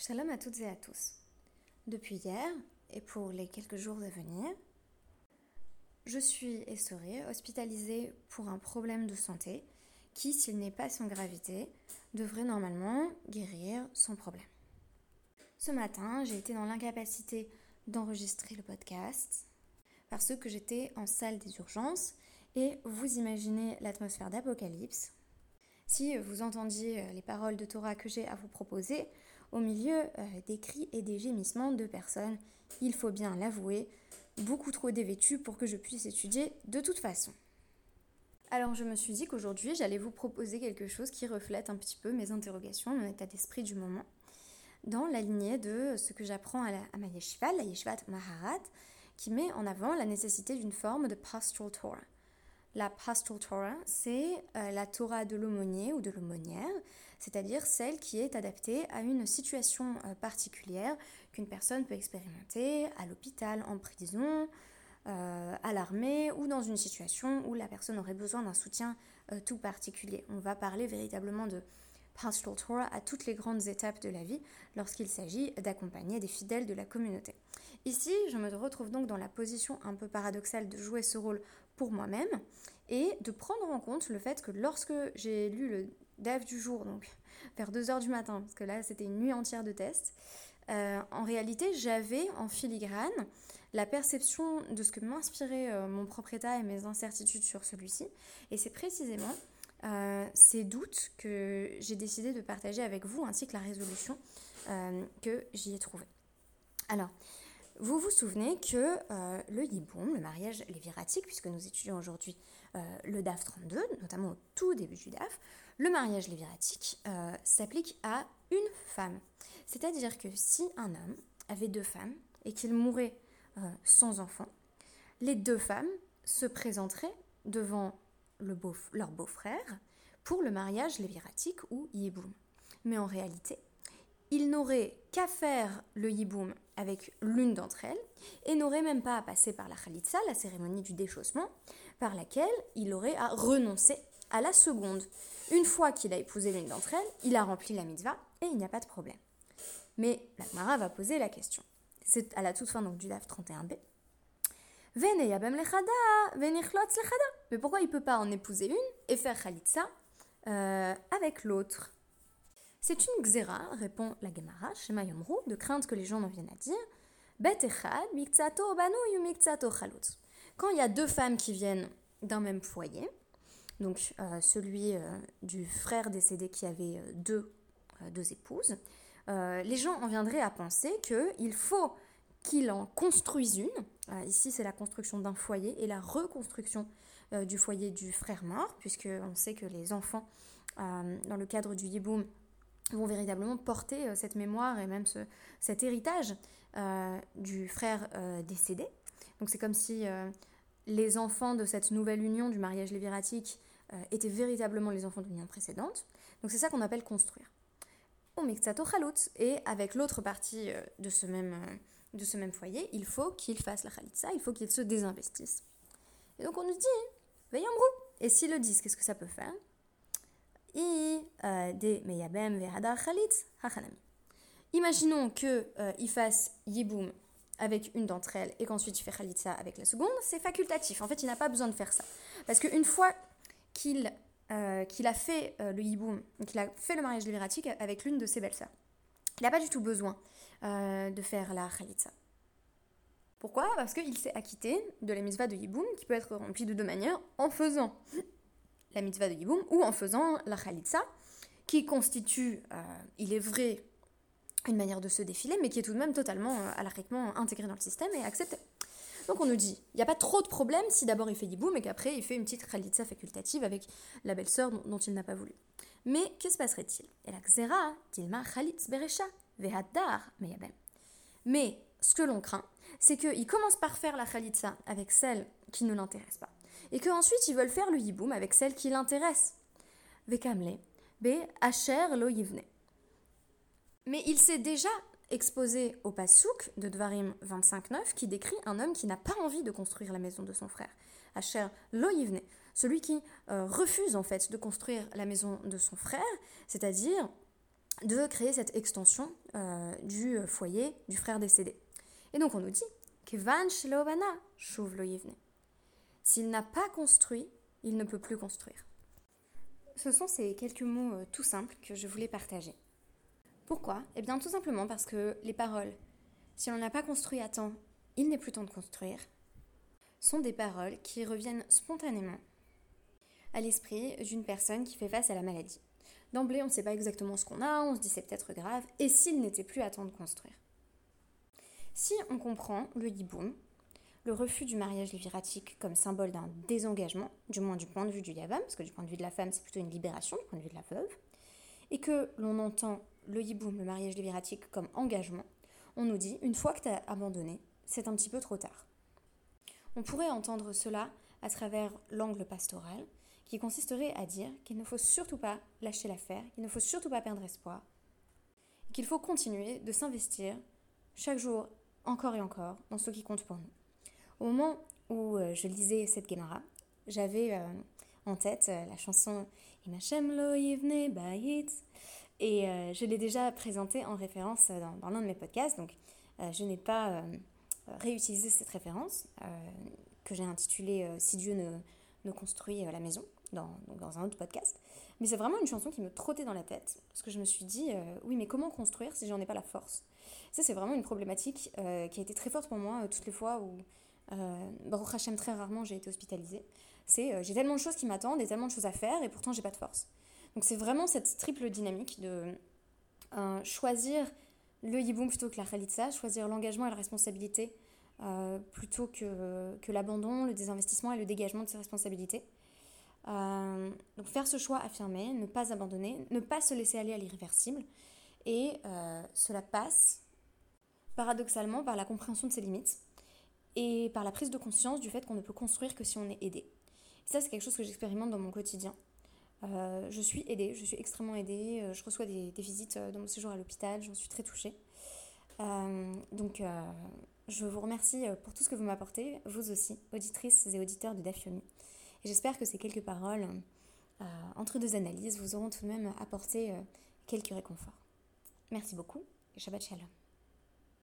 Shalom à toutes et à tous. Depuis hier et pour les quelques jours à venir, je suis et serai hospitalisée pour un problème de santé qui, s'il n'est pas sans gravité, devrait normalement guérir sans problème. Ce matin, j'ai été dans l'incapacité d'enregistrer le podcast parce que j'étais en salle des urgences et vous imaginez l'atmosphère d'apocalypse. Si vous entendiez les paroles de Torah que j'ai à vous proposer, au milieu euh, des cris et des gémissements de personnes, il faut bien l'avouer, beaucoup trop dévêtues pour que je puisse étudier de toute façon. Alors je me suis dit qu'aujourd'hui j'allais vous proposer quelque chose qui reflète un petit peu mes interrogations, mon état d'esprit du moment, dans la lignée de ce que j'apprends à, à, ma yeshiva, la yeshivat Maharat, qui met en avant la nécessité d'une forme de pastoral Torah. La pastoral Torah, c'est euh, la Torah de l'aumônier ou de l'aumônière, c'est-à-dire celle qui est adaptée à une situation euh, particulière qu'une personne peut expérimenter à l'hôpital, en prison, euh, à l'armée ou dans une situation où la personne aurait besoin d'un soutien tout particulier. On va parler véritablement de Pastoral Torah à toutes les grandes étapes de la vie lorsqu'il s'agit d'accompagner des fidèles de la communauté. Ici, je me retrouve donc dans la position un peu paradoxale de jouer ce rôle pour moi-même et de prendre en compte le fait que lorsque j'ai lu le DAF du jour, donc vers 2h du matin, parce que là c'était une nuit entière de tests, euh, en réalité j'avais en filigrane la perception de ce que m'inspirait euh, mon propre état et mes incertitudes sur celui-ci. Et c'est précisément euh, ces doutes que j'ai décidé de partager avec vous, ainsi que la résolution que j'y ai trouvée. Alors, vous vous souvenez que le Yiboum, le mariage léviratique, puisque nous étudions aujourd'hui le DAF 32, notamment au tout début du DAF, le mariage léviratique euh, s'applique à une femme. C'est-à-dire que si un homme avait deux femmes et qu'il mourait euh, sans enfant, les deux femmes se présenteraient devant leur beau-frère pour le mariage léviratique ou yiboum. Mais en réalité, il n'aurait qu'à faire le yiboum avec l'une d'entre elles et n'aurait même pas à passer par la khalitsa, la cérémonie du déchaussement, par laquelle il aurait à renoncer à la seconde. Une fois qu'il a épousé l'une d'entre elles, il a rempli la mitzvah et il n'y a pas de problème. Mais la Gemara va poser la question. C'est à la toute fin donc, du DAF 31b. Mais pourquoi il ne peut pas en épouser une et faire khalitsa euh, avec l'autre? C'est une xéra, répond la Gemara, Shema Yomru, de crainte que les gens n'en viennent à dire. Quand il y a deux femmes qui viennent d'un même foyer, donc euh, celui euh, du frère décédé qui avait euh, deux, deux épouses, les gens en viendraient à penser qu'il faut qu'il en construise une. ici, c'est la construction d'un foyer et la reconstruction du foyer du frère mort, puisqu'on sait que les enfants, dans le cadre du Yiboum, vont véritablement porter cette mémoire et même ce, cet héritage du frère décédé. Donc c'est comme si les enfants de cette nouvelle union du mariage léviratique euh, étaient véritablement les enfants de l'union précédente. Donc c'est ça qu'on appelle construire. Au mixato chalut, et avec l'autre partie euh, de ce, même, euh, de ce même foyer, il faut qu'il fasse la khalitsa, il faut qu'il se désinvestisse. Et donc on nous dit, veille en Et s'ils le disent, qu'est-ce que ça peut faire? Imaginons qu'il il fasse yiboum avec une d'entre elles et qu'ensuite il fait khalitsa avec la seconde, c'est facultatif. En fait, il n'a pas besoin de faire ça. Parce qu'une fois qu'il euh, qu'il a fait euh, le hiboum, qu'il a fait le mariage libératique avec l'une de ses belles-sœurs. Il n'a pas du tout besoin euh, de faire la khalitsa. Pourquoi? Parce qu'il s'est acquitté de la mitzvah de hiboum, qui peut être remplie de deux manières, en faisant la mitzvah de hiboum ou en faisant la khalitsa, qui constitue, il est vrai, une manière de se défiler, mais qui est tout de même totalement, alariquement intégrée dans le système et acceptée. Donc on nous dit, il n'y a pas trop de problème si d'abord il fait Yiboum et qu'après il fait une petite khalitsa facultative avec la belle-sœur dont, il n'a pas voulu. Mais que se passerait-il? Et la xera, tilma khalitz beresha, vehadar meyabem. Mais ce que l'on craint, c'est qu'il commence par faire la khalitsa avec celle qui ne l'intéresse pas. Et qu'ensuite ils veulent faire le yiboum avec celle qui l'intéresse. Vekamle, be asher lo yivne. Mais il s'est déjà exposé au Passouk de Dvarim 25.9 qui décrit un homme qui n'a pas envie de construire la maison de son frère. Asher Loyivne, celui qui euh, refuse en fait de construire la maison de son frère, c'est-à-dire de créer cette extension du foyer du frère décédé. Et donc on nous dit S'il n'a pas construit, il ne peut plus construire. Ce sont ces quelques mots tout simples que je voulais partager. Pourquoi? Eh bien tout simplement parce que les paroles, si on n'a pas construit à temps, il n'est plus temps de construire, sont des paroles qui reviennent spontanément à l'esprit d'une personne qui fait face à la maladie. D'emblée, on ne sait pas exactement ce qu'on a, on se dit c'est peut-être grave, et s'il n'était plus à temps de construire? Si on comprend le hiboum, le refus du mariage léviratique comme symbole d'un désengagement, du moins du point de vue du yavam, parce que du point de vue de la femme, c'est plutôt une libération, du point de vue de la veuve, et que l'on entend le hiboum, le mariage léviratique, comme engagement, on nous dit, une fois que tu as abandonné, c'est un petit peu trop tard. On pourrait entendre cela à travers l'angle pastoral, qui consisterait à dire qu'il ne faut surtout pas lâcher l'affaire, qu'il ne faut surtout pas perdre espoir, qu'il faut continuer de s'investir chaque jour, encore et encore, dans ce qui compte pour nous. Au moment où euh, je lisais cette Gemara, j'avais euh, en tête euh, la chanson Imachem lo yivne bayit. Et je l'ai déjà présenté en référence dans, l'un de mes podcasts, donc je n'ai pas réutilisé cette référence que j'ai intitulée Si Dieu ne, construit la maison dans, dans, un autre podcast. Mais c'est vraiment une chanson qui me trottait dans la tête, parce que je me suis dit, oui, mais comment construire si j'en ai pas la force? Ça, c'est vraiment une problématique qui a été très forte pour moi toutes les fois où, Baruch Hashem, très rarement j'ai été hospitalisée. C'est j'ai tellement de choses qui m'attendent et tellement de choses à faire, et pourtant j'ai pas de force. Donc c'est vraiment cette triple dynamique de euh, choisir le yiboum plutôt que la khalitsa, choisir l'engagement et la responsabilité euh, plutôt que, que l'abandon, le désinvestissement et le dégagement de ses responsabilités. Euh, donc faire ce choix affirmé, ne pas abandonner, ne pas se laisser aller à l'irréversible. Et cela passe paradoxalement par la compréhension de ses limites et par la prise de conscience du fait qu'on ne peut construire que si on est aidé. Et ça, c'est quelque chose que j'expérimente dans mon quotidien. Euh, je suis aidée, je suis extrêmement aidée. Euh, je reçois des, visites euh, dans mon séjour à l'hôpital, j'en suis très touchée. donc, je vous remercie pour tout ce que vous m'apportez, vous aussi, auditrices et auditeurs de Dafyomi. Et j'espère que ces quelques paroles, entre deux analyses, vous auront tout de même apporté quelques réconforts. Merci beaucoup et Shabbat Shalom.